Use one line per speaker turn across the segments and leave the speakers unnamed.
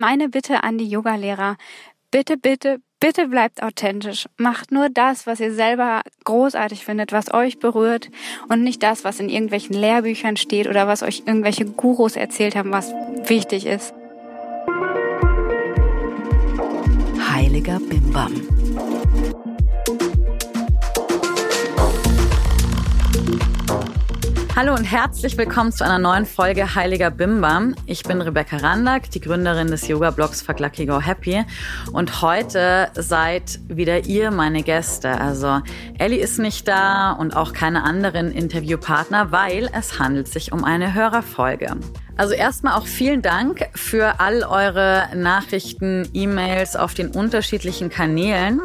Meine Bitte an die Yogalehrer, bitte, bitte, bitte bleibt authentisch. Macht nur das, was ihr selber großartig findet, was euch berührt und nicht das, was in irgendwelchen Lehrbüchern steht oder was euch irgendwelche Gurus erzählt haben, was wichtig ist.
Heiliger Bimbam. Hallo und herzlich willkommen zu einer neuen Folge Heiliger Bimbam. Ich bin Rebecca Randack, die Gründerin des Yoga-Blogs Fuck Lucky Go Happy. Und heute seid wieder ihr meine Gäste. Also Ellie ist nicht da und auch keine anderen Interviewpartner, weil es handelt sich um eine Hörerfolge. Also erstmal auch vielen Dank für all eure Nachrichten, E-Mails auf den unterschiedlichen Kanälen.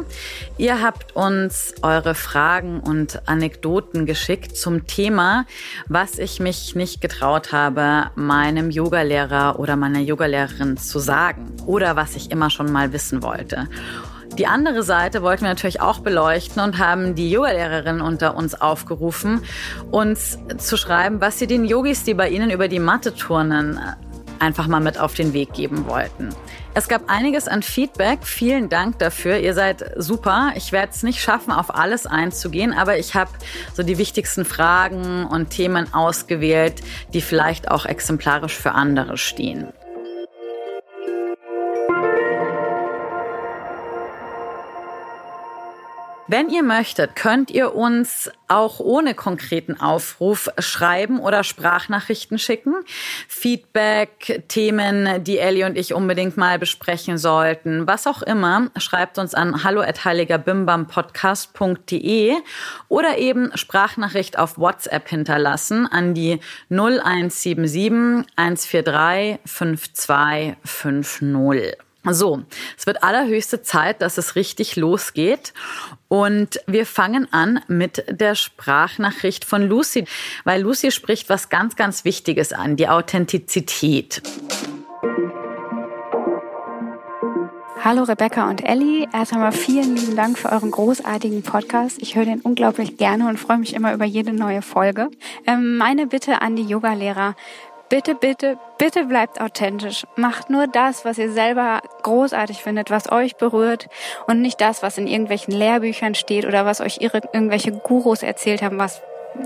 Ihr habt uns eure Fragen und Anekdoten geschickt zum Thema, was ich mich nicht getraut habe, meinem Yogalehrer oder meiner Yogalehrerin zu sagen oder was ich immer schon mal wissen wollte. Die andere Seite wollten wir natürlich auch beleuchten und haben die Yogalehrerin unter uns aufgerufen, uns zu schreiben, was sie den Yogis, die bei ihnen über die Matte turnen, einfach mal mit auf den Weg geben wollten. Es gab einiges an Feedback. Vielen Dank dafür. Ihr seid super. Ich werde es nicht schaffen, auf alles einzugehen, aber ich habe so die wichtigsten Fragen und Themen ausgewählt, die vielleicht auch exemplarisch für andere stehen. Wenn ihr möchtet, könnt ihr uns auch ohne konkreten Aufruf schreiben oder Sprachnachrichten schicken. Feedback, Themen, die Ellie und ich unbedingt mal besprechen sollten, was auch immer, schreibt uns an hallo@heiligerbimbampodcast.de oder eben Sprachnachricht auf WhatsApp hinterlassen an die 0177 143 5250. So, es wird allerhöchste Zeit, dass es richtig losgeht. Und wir fangen an mit der Sprachnachricht von Lucy, weil Lucy spricht was ganz, ganz Wichtiges an, die Authentizität.
Hallo Rebecca und Ellie. Erst einmal vielen lieben Dank für euren großartigen Podcast. Ich höre den unglaublich gerne und freue mich immer über jede neue Folge. Ähm, meine Bitte an die Yogalehrer. Bitte, bitte, bitte bleibt authentisch. Macht nur das, was ihr selber großartig findet, was euch berührt und nicht das, was in irgendwelchen Lehrbüchern steht oder was euch ihre, irgendwelche Gurus erzählt haben, was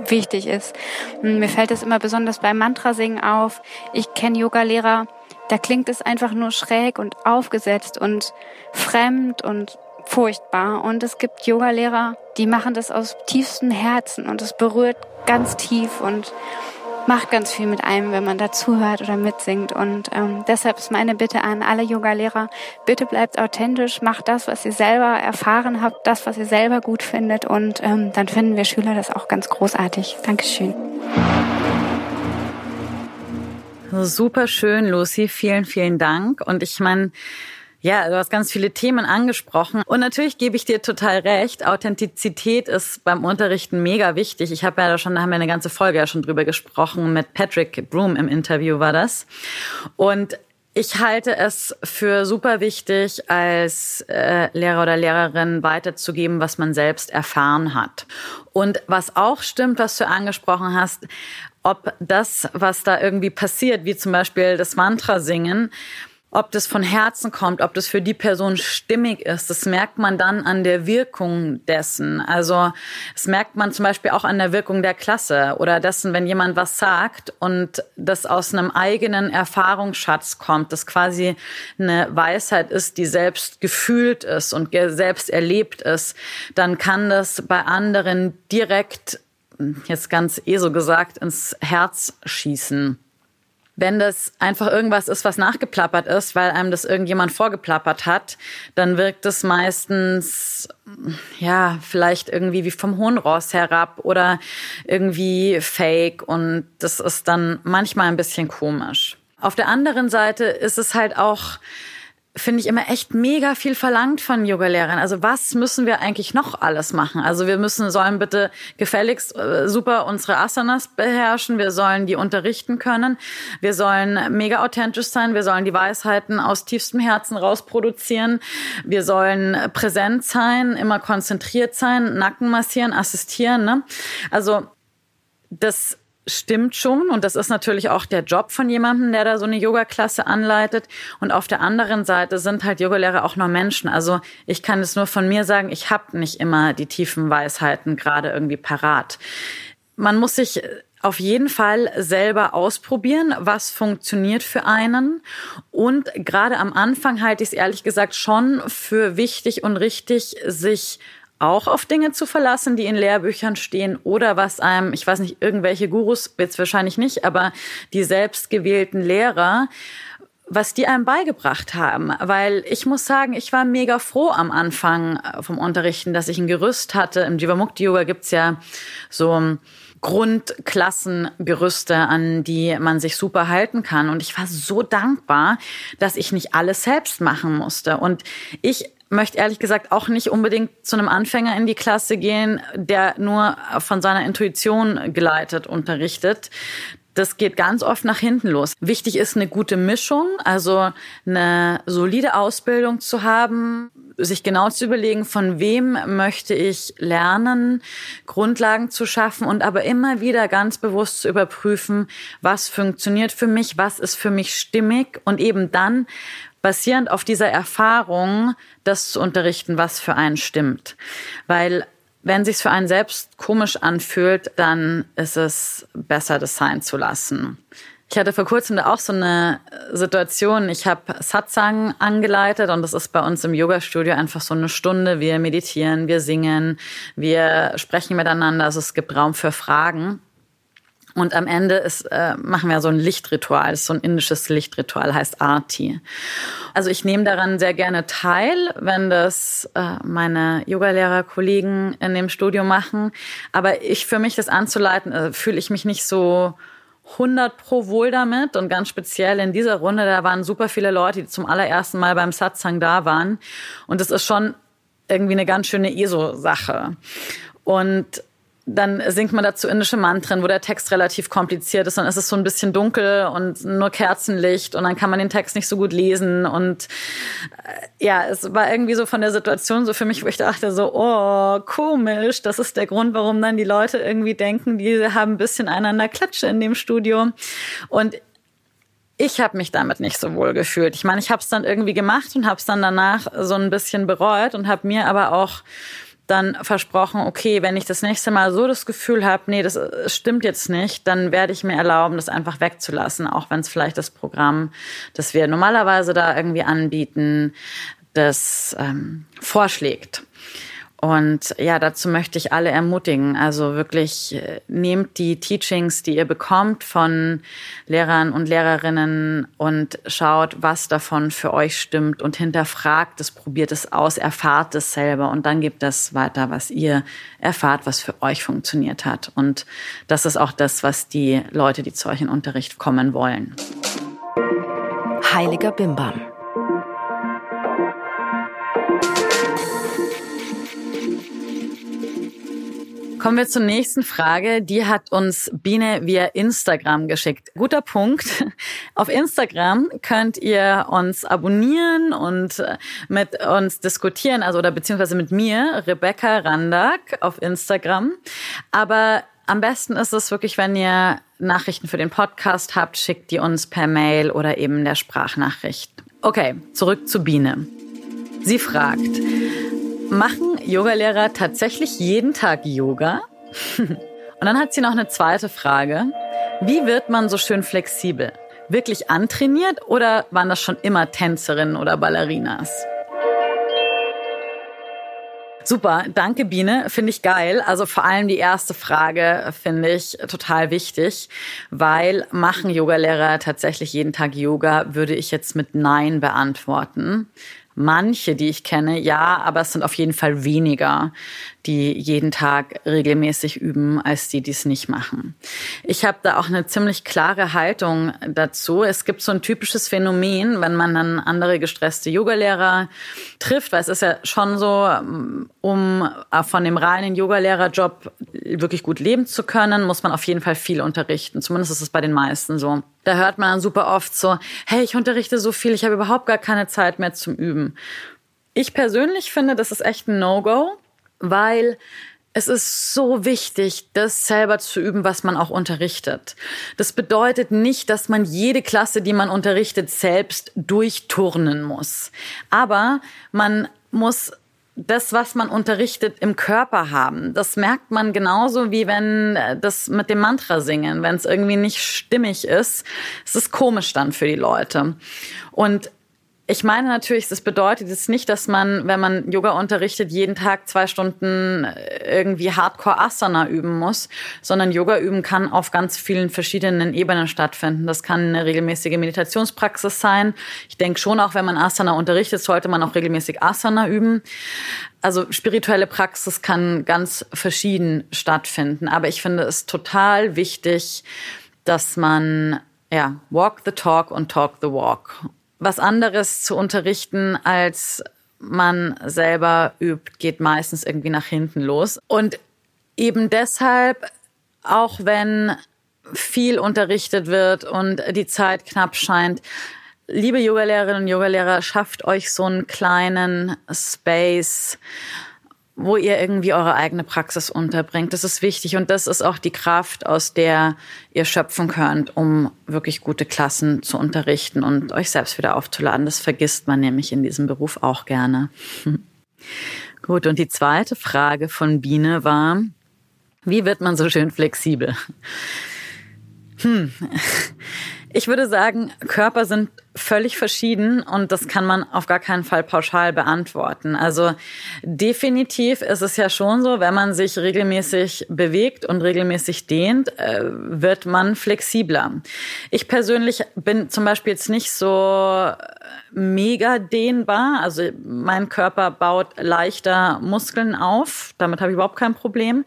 wichtig ist. Mir fällt es immer besonders beim Mantrasingen auf. Ich kenne Yogalehrer, da klingt es einfach nur schräg und aufgesetzt und fremd und furchtbar. Und es gibt Yogalehrer, die machen das aus tiefstem Herzen und es berührt ganz tief und macht ganz viel mit einem, wenn man dazuhört oder mitsingt. Und ähm, deshalb ist meine Bitte an alle Yoga-Lehrer, bitte bleibt authentisch, macht das, was ihr selber erfahren habt, das, was ihr selber gut findet. Und ähm, dann finden wir Schüler das auch ganz großartig. Dankeschön.
Super schön, Lucy. Vielen, vielen Dank. Und ich meine, ja, du hast ganz viele Themen angesprochen. Und natürlich gebe ich dir total recht. Authentizität ist beim Unterrichten mega wichtig. Ich habe ja da schon, da haben wir eine ganze Folge ja schon drüber gesprochen. Mit Patrick Broom im Interview war das. Und ich halte es für super wichtig, als äh, Lehrer oder Lehrerin weiterzugeben, was man selbst erfahren hat. Und was auch stimmt, was du angesprochen hast, ob das, was da irgendwie passiert, wie zum Beispiel das Mantra singen, ob das von Herzen kommt, ob das für die Person stimmig ist, das merkt man dann an der Wirkung dessen. Also das merkt man zum Beispiel auch an der Wirkung der Klasse oder dessen, wenn jemand was sagt und das aus einem eigenen Erfahrungsschatz kommt, das quasi eine Weisheit ist, die selbst gefühlt ist und selbst erlebt ist, dann kann das bei anderen direkt, jetzt ganz eh so gesagt, ins Herz schießen. Wenn das einfach irgendwas ist, was nachgeplappert ist, weil einem das irgendjemand vorgeplappert hat, dann wirkt es meistens, ja, vielleicht irgendwie wie vom hohen Ross herab oder irgendwie fake und das ist dann manchmal ein bisschen komisch. Auf der anderen Seite ist es halt auch, finde ich immer echt mega viel verlangt von Yogalehrern. Also was müssen wir eigentlich noch alles machen? Also wir müssen sollen bitte gefälligst äh, super unsere Asanas beherrschen, wir sollen die unterrichten können, wir sollen mega authentisch sein, wir sollen die Weisheiten aus tiefstem Herzen rausproduzieren, wir sollen präsent sein, immer konzentriert sein, Nacken massieren, assistieren. Ne? Also das stimmt schon und das ist natürlich auch der Job von jemandem, der da so eine Yoga-Klasse anleitet. Und auf der anderen Seite sind halt Yogalehrer auch nur Menschen. Also ich kann es nur von mir sagen, ich habe nicht immer die tiefen Weisheiten gerade irgendwie parat. Man muss sich auf jeden Fall selber ausprobieren, was funktioniert für einen. Und gerade am Anfang halte ich es ehrlich gesagt schon für wichtig und richtig, sich auch auf Dinge zu verlassen, die in Lehrbüchern stehen oder was einem, ich weiß nicht, irgendwelche Gurus, jetzt wahrscheinlich nicht, aber die selbstgewählten Lehrer, was die einem beigebracht haben. Weil ich muss sagen, ich war mega froh am Anfang vom Unterrichten, dass ich ein Gerüst hatte. Im Jivamukti Yoga gibt's ja so Grundklassengerüste, an die man sich super halten kann. Und ich war so dankbar, dass ich nicht alles selbst machen musste. Und ich möchte ehrlich gesagt auch nicht unbedingt zu einem Anfänger in die Klasse gehen, der nur von seiner Intuition geleitet unterrichtet. Das geht ganz oft nach hinten los. Wichtig ist eine gute Mischung, also eine solide Ausbildung zu haben, sich genau zu überlegen, von wem möchte ich lernen, Grundlagen zu schaffen und aber immer wieder ganz bewusst zu überprüfen, was funktioniert für mich, was ist für mich stimmig und eben dann basierend auf dieser Erfahrung das zu unterrichten, was für einen stimmt. Weil wenn sich's für einen selbst komisch anfühlt, dann ist es besser, das sein zu lassen. Ich hatte vor kurzem da auch so eine Situation. Ich habe Satsang angeleitet und das ist bei uns im Yoga-Studio einfach so eine Stunde. Wir meditieren, wir singen, wir sprechen miteinander. Also es gibt Raum für Fragen. Und am Ende ist, äh, machen wir so ein Lichtritual, das ist so ein indisches Lichtritual, heißt Arti. Also ich nehme daran sehr gerne teil, wenn das äh, meine Yogalehrer-Kollegen in dem Studio machen. Aber ich für mich das anzuleiten, äh, fühle ich mich nicht so 100 pro wohl damit und ganz speziell in dieser Runde, da waren super viele Leute, die zum allerersten Mal beim Satsang da waren. Und das ist schon irgendwie eine ganz schöne ESO-Sache. Und dann singt man dazu indische Mantren, wo der Text relativ kompliziert ist. Dann ist es so ein bisschen dunkel und nur Kerzenlicht und dann kann man den Text nicht so gut lesen. Und äh, ja, es war irgendwie so von der Situation so für mich, wo ich dachte so, oh, komisch. Das ist der Grund, warum dann die Leute irgendwie denken, die haben ein bisschen einander Klatsche in dem Studio. Und ich habe mich damit nicht so wohl gefühlt. Ich meine, ich habe es dann irgendwie gemacht und habe es dann danach so ein bisschen bereut und habe mir aber auch dann versprochen, okay, wenn ich das nächste Mal so das Gefühl habe, nee, das stimmt jetzt nicht, dann werde ich mir erlauben, das einfach wegzulassen, auch wenn es vielleicht das Programm, das wir normalerweise da irgendwie anbieten, das ähm, vorschlägt. Und ja, dazu möchte ich alle ermutigen. Also wirklich äh, nehmt die Teachings, die ihr bekommt von Lehrern und Lehrerinnen und schaut, was davon für euch stimmt und hinterfragt es, probiert es aus, erfahrt es selber und dann gebt das weiter, was ihr erfahrt, was für euch funktioniert hat. Und das ist auch das, was die Leute, die zu euch in Unterricht kommen wollen.
Heiliger Bimbam.
Kommen wir zur nächsten Frage. Die hat uns Biene via Instagram geschickt. Guter Punkt. Auf Instagram könnt ihr uns abonnieren und äh, mit uns diskutieren, also oder beziehungsweise mit mir, Rebecca Randak auf Instagram. Aber am besten ist es wirklich, wenn ihr Nachrichten für den Podcast habt, schickt die uns per Mail oder eben der Sprachnachricht. Okay, zurück zu Biene. Sie fragt, Machen Yogalehrer tatsächlich jeden Tag Yoga? Und dann hat sie noch eine zweite Frage. Wie wird man so schön flexibel? Wirklich antrainiert oder waren das schon immer Tänzerinnen oder Ballerinas? Super, danke Biene, finde ich geil. Also vor allem die erste Frage finde ich total wichtig, weil machen Yogalehrer tatsächlich jeden Tag Yoga, würde ich jetzt mit Nein beantworten manche, die ich kenne, ja, aber es sind auf jeden Fall weniger, die jeden Tag regelmäßig üben, als die, die es nicht machen. Ich habe da auch eine ziemlich klare Haltung dazu. Es gibt so ein typisches Phänomen, wenn man dann andere gestresste Yogalehrer trifft, weil es ist ja schon so, um von dem reinen Yogalehrerjob wirklich gut leben zu können, muss man auf jeden Fall viel unterrichten. Zumindest ist es bei den meisten so. Da hört man dann super oft so, hey, ich unterrichte so viel, ich habe überhaupt gar keine Zeit mehr zum Üben. Ich persönlich finde, das ist echt ein No-Go, weil Es ist so wichtig, das selber zu üben, was man auch unterrichtet. Das bedeutet nicht, dass man jede Klasse, die man unterrichtet, selbst durchturnen muss. Aber man muss das, was man unterrichtet, im Körper haben. Das merkt man genauso wie wenn äh, das mit dem Mantra singen, wenn es irgendwie nicht stimmig ist. Es ist komisch dann für die Leute. Und ich meine natürlich, das bedeutet jetzt nicht, dass man, wenn man Yoga unterrichtet, jeden Tag zwei Stunden irgendwie Hardcore Asana üben muss, sondern Yoga üben kann auf ganz vielen verschiedenen Ebenen stattfinden. Das kann eine regelmäßige Meditationspraxis sein. Ich denke schon, auch wenn man Asana unterrichtet, sollte man auch regelmäßig Asana üben. Also spirituelle Praxis kann ganz verschieden stattfinden. Aber ich finde es total wichtig, dass man ja, walk the talk und talk the walk was anderes zu unterrichten, als man selber übt, geht meistens irgendwie nach hinten los. Und eben deshalb, auch wenn viel unterrichtet wird und die Zeit knapp scheint, liebe Yogalehrerinnen und Yogalehrer, schafft euch so einen kleinen Space, wo ihr irgendwie eure eigene Praxis unterbringt. Das ist wichtig und das ist auch die Kraft, aus der ihr schöpfen könnt, um wirklich gute Klassen zu unterrichten und euch selbst wieder aufzuladen. Das vergisst man nämlich in diesem Beruf auch gerne. Gut, und die zweite Frage von Biene war, wie wird man so schön flexibel? Hm. Ich würde sagen, Körper sind völlig verschieden und das kann man auf gar keinen Fall pauschal beantworten. Also definitiv ist es ja schon so, wenn man sich regelmäßig bewegt und regelmäßig dehnt, äh, wird man flexibler. Ich persönlich bin zum Beispiel jetzt nicht so mega dehnbar. Also mein Körper baut leichter Muskeln auf. Damit habe ich überhaupt kein Problem.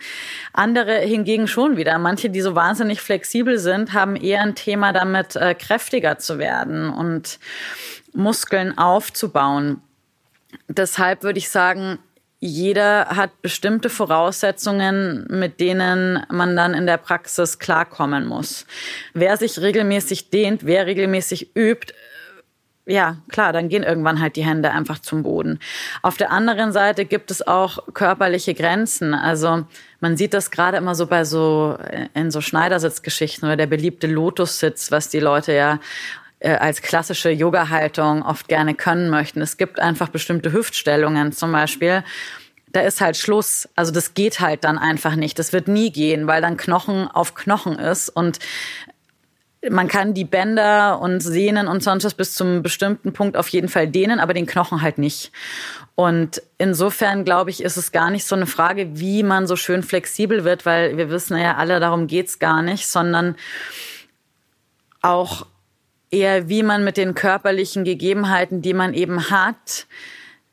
Andere hingegen schon wieder. Manche, die so wahnsinnig flexibel sind, haben eher ein Thema damit, äh, kräftiger zu werden und Muskeln aufzubauen. Deshalb würde ich sagen, jeder hat bestimmte Voraussetzungen, mit denen man dann in der Praxis klarkommen muss. Wer sich regelmäßig dehnt, wer regelmäßig übt, ja, klar, dann gehen irgendwann halt die Hände einfach zum Boden. Auf der anderen Seite gibt es auch körperliche Grenzen. Also man sieht das gerade immer so bei so in so Schneidersitzgeschichten oder der beliebte Lotussitz, was die Leute ja äh, als klassische Yoga-Haltung oft gerne können möchten. Es gibt einfach bestimmte Hüftstellungen zum Beispiel. Da ist halt Schluss. Also das geht halt dann einfach nicht. Das wird nie gehen, weil dann Knochen auf Knochen ist und man kann die Bänder und Sehnen und sonst was bis zum bestimmten Punkt auf jeden Fall dehnen, aber den Knochen halt nicht. Und insofern glaube ich, ist es gar nicht so eine Frage, wie man so schön flexibel wird, weil wir wissen ja alle, darum geht's gar nicht, sondern auch eher, wie man mit den körperlichen Gegebenheiten, die man eben hat,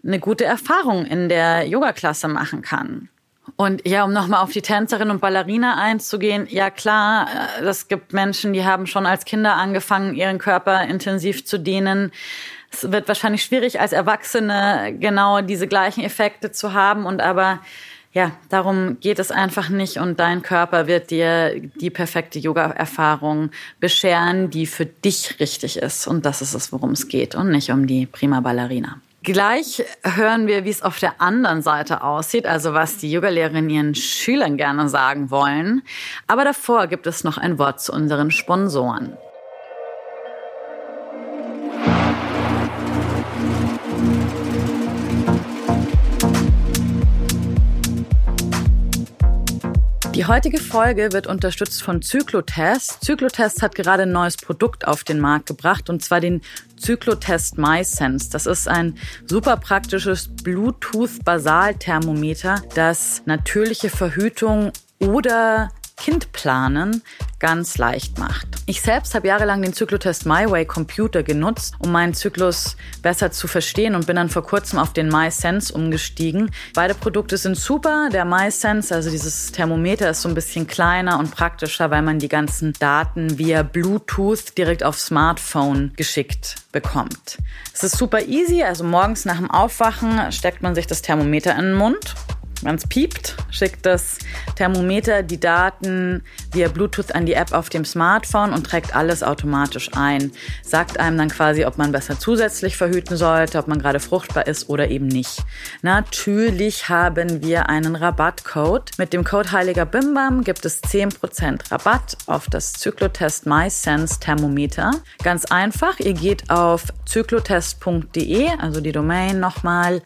eine gute Erfahrung in der Yoga-Klasse machen kann. Und ja, um nochmal auf die Tänzerin und Ballerina einzugehen, ja klar, äh, es gibt Menschen, die haben schon als Kinder angefangen, ihren Körper intensiv zu dehnen. Es wird wahrscheinlich schwierig, als Erwachsene genau diese gleichen Effekte zu haben. Und aber ja, darum geht es einfach nicht. Und dein Körper wird dir die perfekte Yoga-Erfahrung bescheren, die für dich richtig ist. Und das ist es, worum es geht und nicht um die prima Ballerina. Gleich hören wir, wie es auf der anderen Seite aussieht, also was die Yogalehrerinnen ihren Schülern gerne sagen wollen. Aber davor gibt es noch ein Wort zu unseren Sponsoren. Die heutige Folge wird unterstützt von Zyklotest. Zyklotest hat gerade ein neues Produkt auf den Markt gebracht und zwar den Zyklotest MySense. Das ist ein super praktisches Bluetooth-Basalthermometer, das natürliche Verhütung oder Kindplanen ganz leicht macht. Ich selbst habe jahrelang den Zyklotest MyWay Computer genutzt, um meinen Zyklus besser zu verstehen und bin dann vor kurzem auf den MySense umgestiegen. Beide Produkte sind super. Der MySense, also dieses Thermometer, ist so ein bisschen kleiner und praktischer, weil man die ganzen Daten via Bluetooth direkt aufs Smartphone geschickt bekommt. Es ist super easy, also morgens nach dem Aufwachen steckt man sich das Thermometer in den Mund wenn es piept, schickt das Thermometer die Daten via Bluetooth an die App auf dem Smartphone und trägt alles automatisch ein. Sagt einem dann quasi, ob man besser zusätzlich verhüten sollte, ob man gerade fruchtbar ist oder eben nicht. Natürlich haben wir einen Rabattcode. Mit dem Code Heiliger Bimbam gibt es 10% Rabatt auf das Zyklotest MySense Thermometer. Ganz einfach, ihr geht auf zyklotest.de, also die Domain nochmal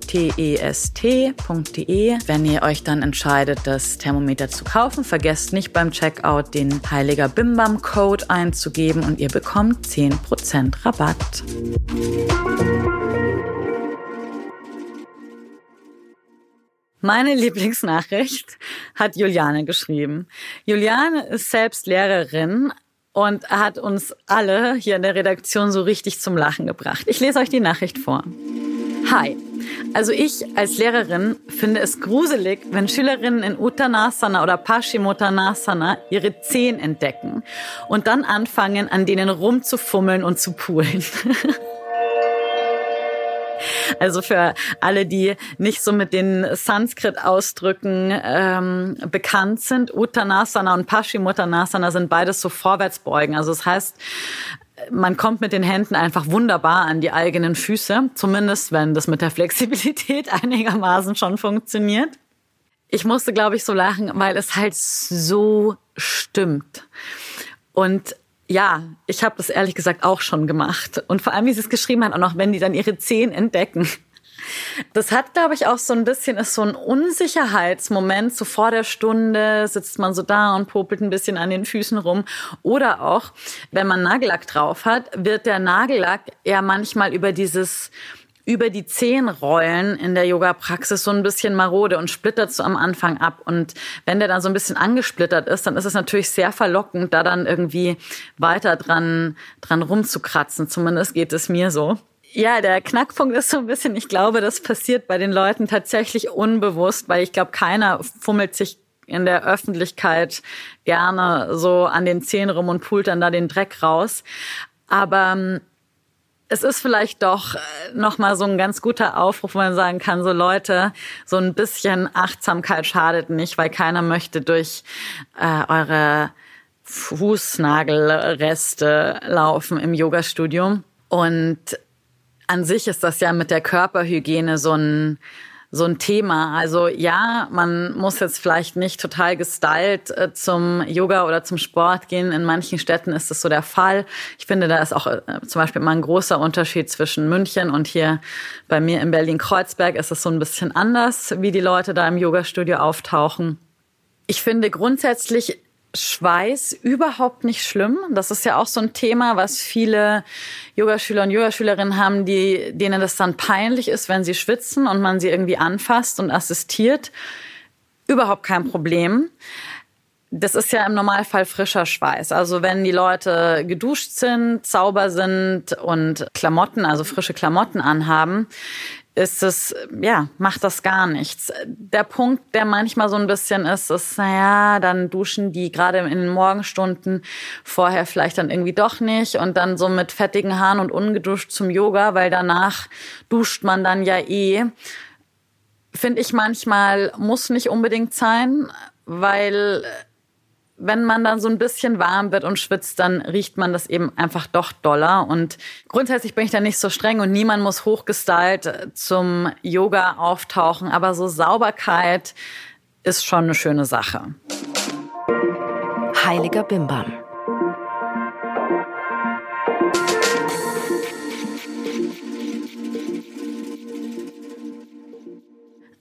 cyclotest.de. Wenn ihr euch dann entscheidet, das Thermometer zu kaufen, vergesst nicht beim Checkout den Heiliger Bimbam Code einzugeben und ihr bekommt 10% Rabatt. Meine Lieblingsnachricht hat Juliane geschrieben. Juliane ist selbst Lehrerin und hat uns alle hier in der Redaktion so richtig zum Lachen gebracht. Ich lese euch die Nachricht vor. Hi. Also ich als Lehrerin finde es gruselig, wenn Schülerinnen in Uttanasana oder Paschimottanasana ihre Zehen entdecken und dann anfangen, an denen rumzufummeln und zu poolen. Also für alle, die nicht so mit den Sanskrit-Ausdrücken ähm, bekannt sind, Uttanasana und Paschimottanasana sind beides so Vorwärtsbeugen. Also das heißt, man kommt mit den Händen einfach wunderbar an die eigenen Füße, zumindest wenn das mit der Flexibilität einigermaßen schon funktioniert. Ich musste, glaube ich, so lachen, weil es halt so stimmt. Und ja, ich habe das ehrlich gesagt auch schon gemacht. Und vor allem, wie sie es geschrieben hat, auch noch, wenn die dann ihre Zehen entdecken. Das hat, glaube ich, auch so ein bisschen, ist so ein Unsicherheitsmoment. So vor der Stunde sitzt man so da und popelt ein bisschen an den Füßen rum. Oder auch, wenn man Nagellack drauf hat, wird der Nagellack ja manchmal über dieses über die Zehenrollen in der Yoga-Praxis so ein bisschen marode und splittert so am Anfang ab. Und wenn der dann so ein bisschen angesplittert ist, dann ist es natürlich sehr verlockend, da dann irgendwie weiter dran, dran rumzukratzen. Zumindest geht es mir so. Ja, der Knackpunkt ist so ein bisschen, ich glaube, das passiert bei den Leuten tatsächlich unbewusst, weil ich glaube, keiner fummelt sich in der Öffentlichkeit gerne so an den Zehen rum und pult dann da den Dreck raus. Aber ähm, es ist vielleicht doch äh, nochmal so ein ganz guter Aufruf, wo man sagen kann, so Leute, so ein bisschen Achtsamkeit schadet nicht, weil keiner möchte durch äh, eure Fußnagelreste laufen im Yogastudio. Und an sich ist das ja mit der Körperhygiene so ein so ein Thema. Also ja, man muss jetzt vielleicht nicht total gestylt äh, zum Yoga oder zum Sport gehen. In manchen Städten ist das so der Fall. Ich finde, da ist auch äh, zum Beispiel mal ein großer Unterschied zwischen München und hier bei mir in Berlin-Kreuzberg ist es so ein bisschen anders, wie die Leute da im Yogastudio auftauchen. Ich finde grundsätzlich Schweiß überhaupt nicht schlimm. Das ist ja auch so ein Thema, was viele Yogaschüler und Yogaschülerinnen haben, die, denen das dann peinlich ist, wenn sie schwitzen und man sie irgendwie anfasst und assistiert. Überhaupt kein Problem. Das ist ja im Normalfall frischer Schweiß. Also wenn die Leute geduscht sind, sauber sind und Klamotten, also frische Klamotten anhaben, ist es, ja, macht das gar nichts. Der Punkt, der manchmal so ein bisschen ist, ist, naja, dann duschen die gerade in den Morgenstunden vorher vielleicht dann irgendwie doch nicht und dann so mit fettigen Haaren und ungeduscht zum Yoga, weil danach duscht man dann ja eh. Finde ich manchmal muss nicht unbedingt sein, weil wenn man dann so ein bisschen warm wird und schwitzt, dann riecht man das eben einfach doch doller. Und grundsätzlich bin ich da nicht so streng und niemand muss hochgestylt zum Yoga auftauchen. Aber so Sauberkeit ist schon eine schöne Sache.
Heiliger Bimbam.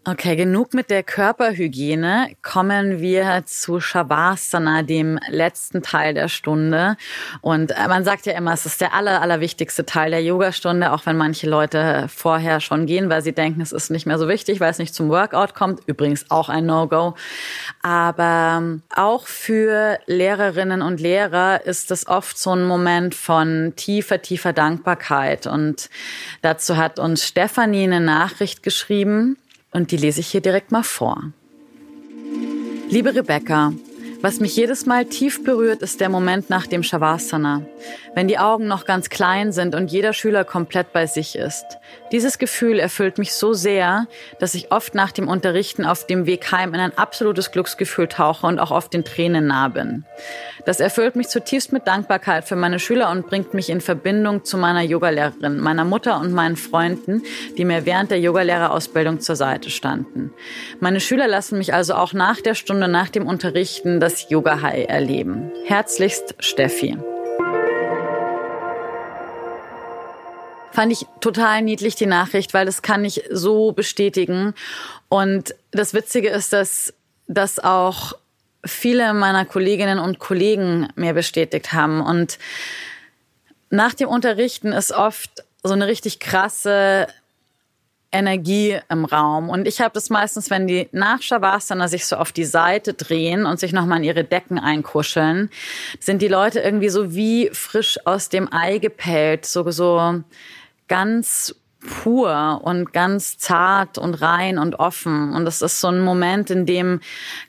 Okay, genug mit der Körperhygiene. Kommen wir zu Shavasana, dem letzten Teil der Stunde. Und äh, man sagt ja immer, es ist der aller, allerwichtigste Teil der Yogastunde, auch wenn manche Leute vorher schon gehen, weil sie denken, es ist nicht mehr so wichtig, weil es nicht zum Workout kommt. Übrigens auch ein No-Go. Aber ähm, auch für Lehrerinnen und Lehrer ist es oft so ein Moment von tiefer, tiefer Dankbarkeit. Und dazu hat uns Stefanie eine Nachricht geschrieben. Und die lese ich hier direkt mal vor. Liebe Rebecca, Was mich jedes Mal tief berührt, ist der Moment nach dem Shavasana, wenn die Augen noch ganz klein sind und jeder Schüler komplett bei sich ist. Dieses Gefühl erfüllt mich so sehr, dass ich oft nach dem Unterrichten auf dem Weg heim in ein absolutes Glücksgefühl tauche und auch oft den Tränen nah bin. Das erfüllt mich zutiefst mit Dankbarkeit für meine Schüler und bringt mich in Verbindung zu meiner Yogalehrerin, meiner Mutter und meinen Freunden, die mir während der Yogalehrerausbildung zur Seite standen. Meine Schüler lassen mich also auch nach der Stunde nach dem Unterrichten das Yoga High erleben. Herzlichst Steffi. Fand ich total niedlich die Nachricht, weil das kann ich so bestätigen. Und das Witzige ist, dass das auch viele meiner Kolleginnen und Kollegen mir bestätigt haben. Und nach dem Unterrichten ist oft so eine richtig krasse Energie im Raum. Und ich habe das meistens, wenn die nach Shavasana sich so auf die Seite drehen und sich nochmal in ihre Decken einkuscheln, sind die Leute irgendwie so wie frisch aus dem Ei gepellt, so, so ganz pur und ganz zart und rein und offen. Und das ist so ein Moment, in dem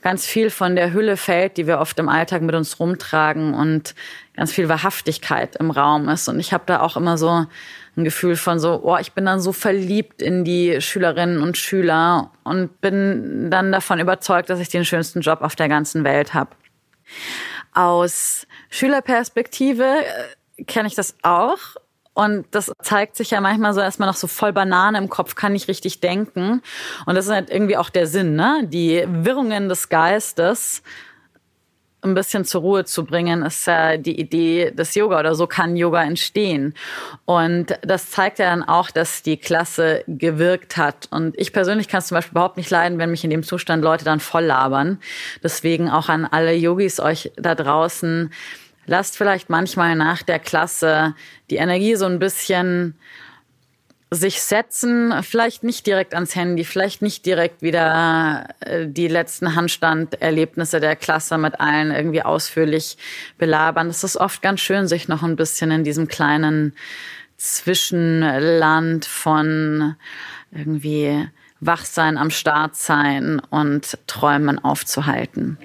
ganz viel von der Hülle fällt, die wir oft im Alltag mit uns rumtragen und ganz viel Wahrhaftigkeit im Raum ist. Und ich habe da auch immer so ein Gefühl von so, oh, ich bin dann so verliebt in die Schülerinnen und Schüler und bin dann davon überzeugt, dass ich den schönsten Job auf der ganzen Welt habe. Aus Schülerperspektive äh, kenne ich das auch und das zeigt sich ja manchmal so erstmal noch so voll Banane im Kopf, kann nicht richtig denken. Und das ist halt irgendwie auch der Sinn, ne? Die Wirrungen des Geistes ein bisschen zur Ruhe zu bringen, ist ja die Idee des Yoga oder so kann Yoga entstehen. Und das zeigt ja dann auch, dass die Klasse gewirkt hat. Und ich persönlich kann es zum Beispiel überhaupt nicht leiden, wenn mich in dem Zustand Leute dann voll labern. Deswegen auch an alle Yogis euch da draußen, lasst vielleicht manchmal nach der Klasse die Energie so ein bisschen sich setzen, vielleicht nicht direkt ans Handy, vielleicht nicht direkt wieder äh, die letzten Handstanderlebnisse der Klasse mit allen irgendwie ausführlich belabern. Es ist oft ganz schön, sich noch ein bisschen in diesem kleinen Zwischenland von irgendwie Wachsein am Start sein und Träumen aufzuhalten.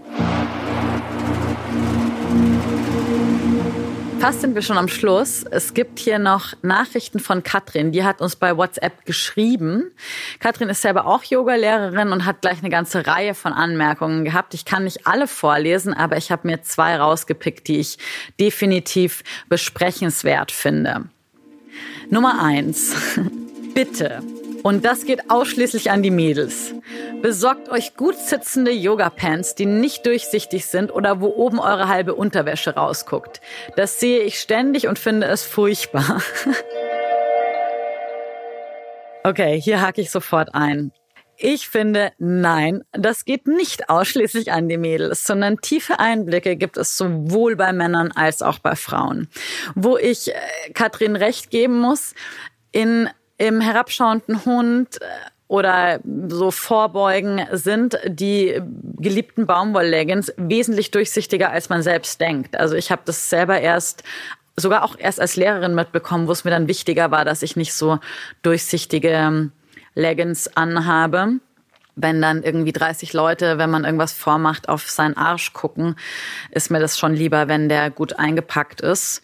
Fast sind wir schon am Schluss. Es gibt hier noch Nachrichten von Katrin. Die hat uns bei WhatsApp geschrieben. Katrin ist selber auch Yogalehrerin und hat gleich eine ganze Reihe von Anmerkungen gehabt. Ich kann nicht alle vorlesen, aber ich habe mir zwei rausgepickt, die ich definitiv besprechenswert finde. Nummer eins. Bitte und das geht ausschließlich an die Mädels. Besorgt euch gut sitzende Yoga-Pants, die nicht durchsichtig sind oder wo oben eure halbe Unterwäsche rausguckt. Das sehe ich ständig und finde es furchtbar. okay, hier hake ich sofort ein. Ich finde, nein, das geht nicht ausschließlich an die Mädels, sondern tiefe Einblicke gibt es sowohl bei Männern als auch bei Frauen. Wo ich äh, Katrin recht geben muss, in im herabschauenden Hund äh, oder so vorbeugen sind die geliebten Baumwollleggings wesentlich durchsichtiger, als man selbst denkt. Also ich habe das selber erst sogar auch erst als Lehrerin mitbekommen, wo es mir dann wichtiger war, dass ich nicht so durchsichtige ähm, Leggings anhabe. Wenn dann irgendwie 30 Leute, wenn man irgendwas vormacht, auf seinen Arsch gucken, ist mir das schon lieber, wenn der gut eingepackt ist.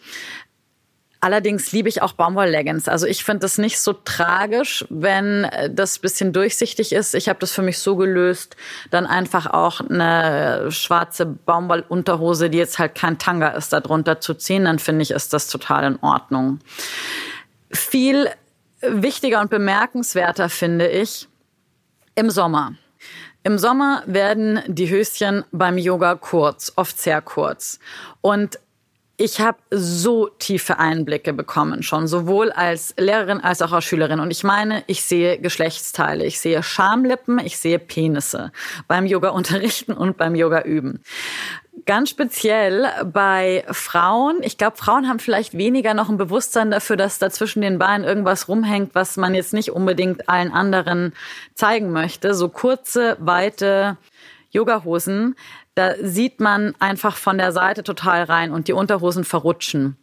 Allerdings liebe ich auch Baumwoll-Leggings. Also ich finde das nicht so tragisch, wenn das bisschen durchsichtig ist. Ich habe das für mich so gelöst, dann einfach auch eine schwarze Baumwollunterhose, die jetzt halt kein Tanga ist, darunter zu ziehen. Dann finde ich, ist das total in Ordnung. Viel wichtiger und bemerkenswerter finde ich im Sommer. Im Sommer werden die Höschen beim Yoga kurz, oft sehr kurz. Und ich habe so tiefe Einblicke bekommen, schon sowohl als Lehrerin als auch als Schülerin. Und ich meine, ich sehe Geschlechtsteile, ich sehe Schamlippen, ich sehe Penisse beim Yoga unterrichten und beim Yoga üben. Ganz speziell bei Frauen. Ich glaube, Frauen haben vielleicht weniger noch ein Bewusstsein dafür, dass da zwischen den Beinen irgendwas rumhängt, was man jetzt nicht unbedingt allen anderen zeigen möchte. So kurze, weite Yogahosen da sieht man einfach von der Seite total rein und die Unterhosen verrutschen.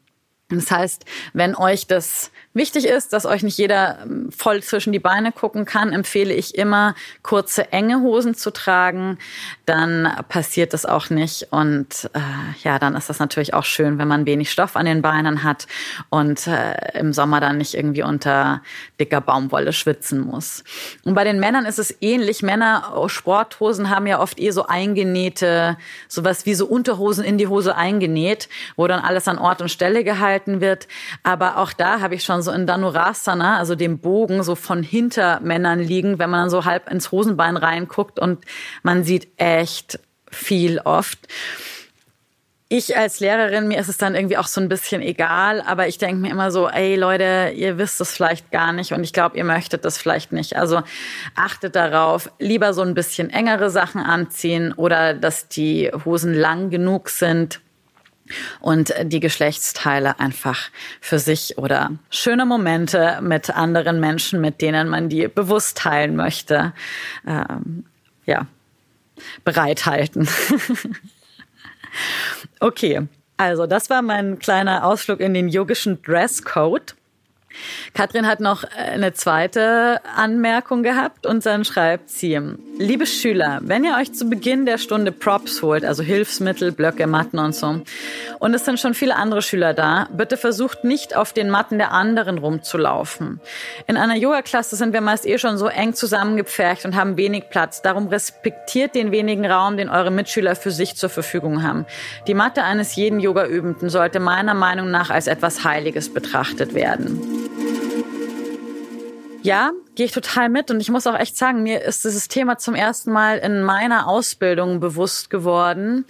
Das heißt, wenn euch das wichtig ist, dass euch nicht jeder ähm, voll zwischen die Beine gucken kann, empfehle ich immer, kurze, enge Hosen zu tragen. Dann passiert das auch nicht. Und äh, ja, dann ist das natürlich auch schön, wenn man wenig Stoff an den Beinen hat und äh, im Sommer dann nicht irgendwie unter dicker Baumwolle schwitzen muss. Und bei den Männern ist es ähnlich. Männer, oh, Sporthosen haben ja oft eh so eingenähte, sowas wie so Unterhosen in die Hose eingenäht, wo dann alles an Ort und Stelle gehalten wird. Aber auch da habe ich schon so in Danurasana, also dem Bogen, so von hinter Männern liegen, wenn man dann so halb ins Hosenbein reinguckt und man sieht echt viel oft. Ich als Lehrerin, mir ist es dann irgendwie auch so ein bisschen egal, aber ich denke mir immer so, ey Leute, ihr wisst es vielleicht gar nicht und ich glaube, ihr möchtet das vielleicht nicht. Also achtet darauf, lieber so ein bisschen engere Sachen anziehen oder dass die Hosen lang genug sind und die Geschlechtsteile einfach für sich oder schöne Momente mit anderen Menschen, mit denen man die bewusst teilen möchte, ähm, ja, bereithalten. okay, also das war mein kleiner Ausflug in den yogischen Dresscode. Katrin hat noch eine zweite Anmerkung gehabt und dann schreibt sie, liebe Schüler, wenn ihr euch zu Beginn der Stunde Props holt, also Hilfsmittel, Blöcke, Matten und so, und es sind schon viele andere Schüler da, bitte versucht nicht auf den Matten der anderen rumzulaufen. In einer Yoga-Klasse sind wir meist eh schon so eng zusammengepfercht und haben wenig Platz. Darum respektiert den wenigen Raum, den eure Mitschüler für sich zur Verfügung haben. Die Matte eines jeden Yoga-Übenden sollte meiner Meinung nach als etwas Heiliges betrachtet werden. Ja, gehe ich total mit und ich muss auch echt sagen, mir ist dieses Thema zum ersten Mal in meiner Ausbildung bewusst geworden.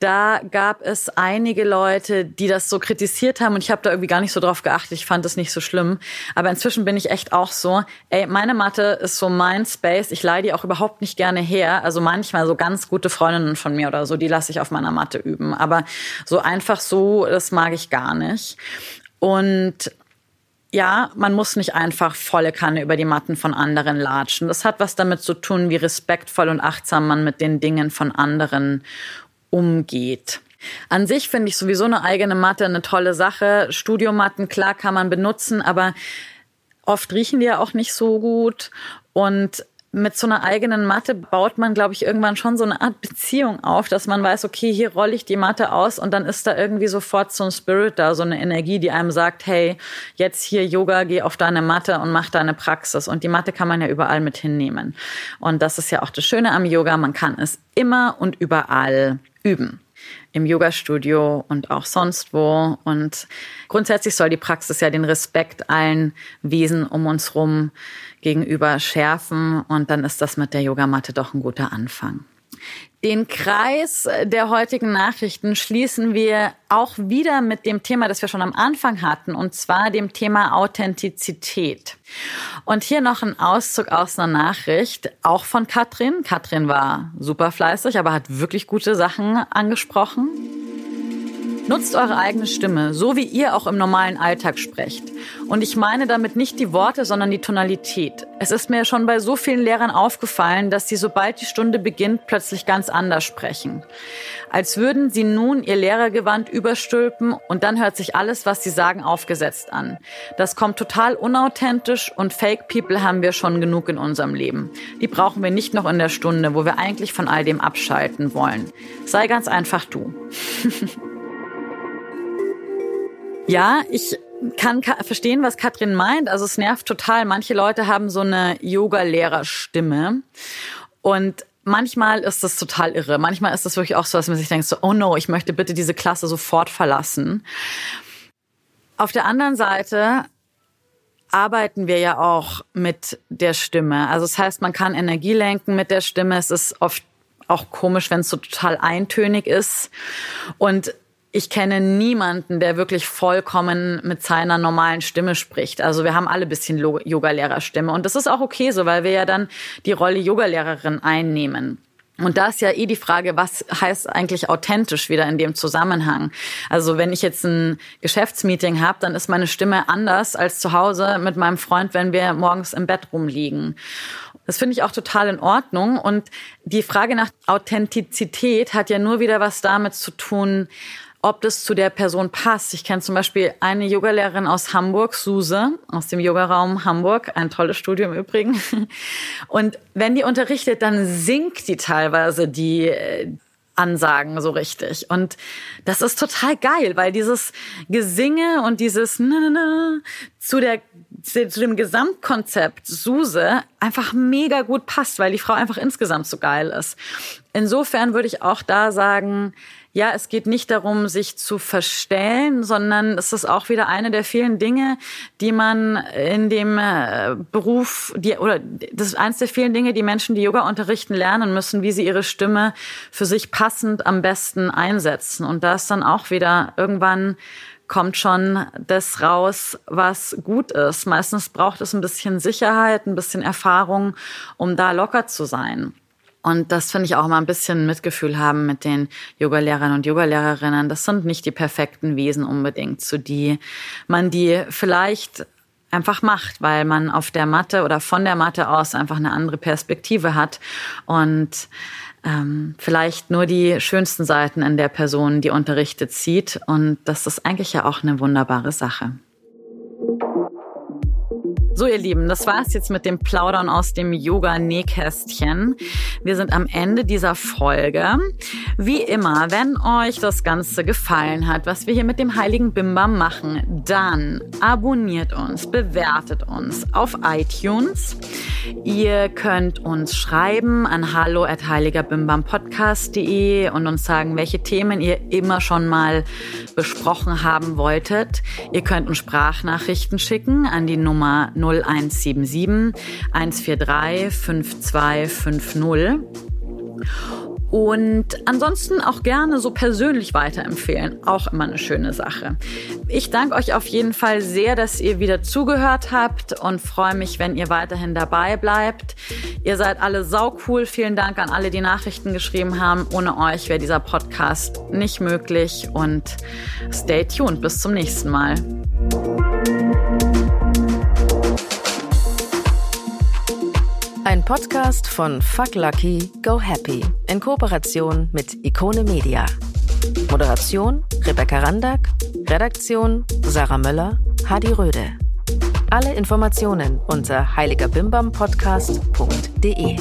Da gab es einige Leute, die das so kritisiert haben und ich habe da irgendwie gar nicht so drauf geachtet. Ich fand das nicht so schlimm, aber inzwischen bin ich echt auch so, ey, meine Mathe ist so mein Space. Ich leih die auch überhaupt nicht gerne her. Also manchmal so ganz gute Freundinnen von mir oder so, die lasse ich auf meiner Matte üben, aber so einfach so, das mag ich gar nicht. Und ja, man muss nicht einfach volle Kanne über die Matten von anderen latschen. Das hat was damit zu tun, wie respektvoll und achtsam man mit den Dingen von anderen umgeht. An sich finde ich sowieso eine eigene Matte eine tolle Sache. Studiomatten, klar, kann man benutzen, aber oft riechen die ja auch nicht so gut. Und mit so einer eigenen Matte baut man, glaube ich, irgendwann schon so eine Art Beziehung auf, dass man weiß, okay, hier rolle ich die Matte aus und dann ist da irgendwie sofort so ein Spirit da, so eine Energie, die einem sagt, hey, jetzt hier Yoga, geh auf deine Matte und mach deine Praxis. Und die Matte kann man ja überall mit hinnehmen. Und das ist ja auch das Schöne am Yoga, man kann es immer und überall üben im Yoga-Studio und auch sonst wo. Und grundsätzlich soll die Praxis ja den Respekt allen Wesen um uns rum gegenüber schärfen. Und dann ist das mit der Yogamatte doch ein guter Anfang. Den Kreis der heutigen Nachrichten schließen wir auch wieder mit dem Thema, das wir schon am Anfang hatten, und zwar dem Thema Authentizität. Und hier noch ein Auszug aus einer Nachricht, auch von Katrin. Katrin war super fleißig, aber hat wirklich gute Sachen angesprochen. Nutzt eure eigene Stimme, so wie ihr auch im normalen Alltag sprecht. Und ich meine damit nicht die Worte, sondern die Tonalität. Es ist mir schon bei so vielen Lehrern aufgefallen, dass sie, sobald die Stunde beginnt, plötzlich ganz anders sprechen. Als würden sie nun ihr Lehrergewand überstülpen und dann hört sich alles, was sie sagen, aufgesetzt an. Das kommt total unauthentisch und Fake People haben wir schon genug in unserem Leben. Die brauchen wir nicht noch in der Stunde, wo wir eigentlich von all dem abschalten wollen. Sei ganz einfach du. Ja, ich kann verstehen, was Katrin meint. Also es nervt total. Manche Leute haben so eine Yoga-Lehrerstimme und manchmal ist das total irre. Manchmal ist das wirklich auch so, dass man sich denkt so, oh no, ich möchte bitte diese Klasse sofort verlassen. Auf der anderen Seite arbeiten wir ja auch mit der Stimme. Also das heißt, man kann Energie lenken mit der Stimme. Es ist oft auch komisch, wenn es so total eintönig ist. Und ich kenne niemanden, der wirklich vollkommen mit seiner normalen Stimme spricht. Also wir haben alle bisschen Yogalehrerstimme und das ist auch okay so, weil wir ja dann die Rolle Yogalehrerin einnehmen. Und da ist ja eh die Frage, was heißt eigentlich authentisch wieder in dem Zusammenhang? Also wenn ich jetzt ein Geschäftsmeeting habe, dann ist meine Stimme anders als zu Hause mit meinem Freund, wenn wir morgens im Bett rumliegen. Das finde ich auch total in Ordnung. Und die Frage nach Authentizität hat ja nur wieder was damit zu tun, ob das zu der Person passt. Ich kenne zum Beispiel eine Yogalehrerin aus Hamburg, Suse, aus dem Yogaraum Hamburg, ein tolles Studio im Übrigen. Und wenn die unterrichtet, dann singt die teilweise die, Ansagen so richtig. Und das ist total geil, weil dieses Gesinge und dieses zu der zu dem Gesamtkonzept Suse einfach mega gut passt, weil die Frau einfach insgesamt so geil ist. Insofern würde ich auch da sagen, ja, es geht nicht darum, sich zu verstellen, sondern es ist auch wieder eine der vielen Dinge, die man in dem äh, Beruf, die, oder das ist eines der vielen Dinge, die Menschen, die Yoga unterrichten, lernen müssen, wie sie ihre Stimme für sich passend am besten einsetzen. Und da ist dann auch wieder irgendwann kommt schon das raus, was gut ist. Meistens braucht es ein bisschen Sicherheit, ein bisschen Erfahrung, um da locker zu sein. Und das finde ich auch mal ein bisschen Mitgefühl haben mit den Yogalehrern und Yogalehrerinnen. Das sind nicht die perfekten Wesen unbedingt, zu die man die vielleicht einfach macht, weil man auf der Matte oder von der Matte aus einfach eine andere Perspektive hat und ähm, vielleicht nur die schönsten Seiten in der Person, die unterrichtet, sieht. Und das ist eigentlich ja auch eine wunderbare Sache. So, ihr Lieben, das war's jetzt mit dem Plaudern aus dem Yoga-Nähkästchen. Wir sind am Ende dieser Folge. Wie immer, wenn euch das Ganze gefallen hat, was wir hier mit dem heiligen Bimbam machen, dann abonniert uns, bewertet uns auf iTunes. Ihr könnt uns schreiben an hallo at heiligerbimbampodcast.de und uns sagen, welche Themen ihr immer schon mal besprochen haben wolltet. Ihr könnt uns Sprachnachrichten schicken an die Nummer 0177 143 5250. Und ansonsten auch gerne so persönlich weiterempfehlen. Auch immer eine schöne Sache. Ich danke euch auf jeden Fall sehr, dass ihr wieder zugehört habt und freue mich, wenn ihr weiterhin dabei bleibt. Ihr seid alle sau cool. Vielen Dank an alle, die Nachrichten geschrieben haben. Ohne euch wäre dieser Podcast nicht möglich und stay tuned. Bis zum nächsten Mal.
Ein Podcast von Fuck Lucky, Go Happy in Kooperation mit Ikone Media. Moderation Rebecca Randack, Redaktion Sarah Möller, Hadi Röde. Alle Informationen unter heiligerbimbampodcast.de.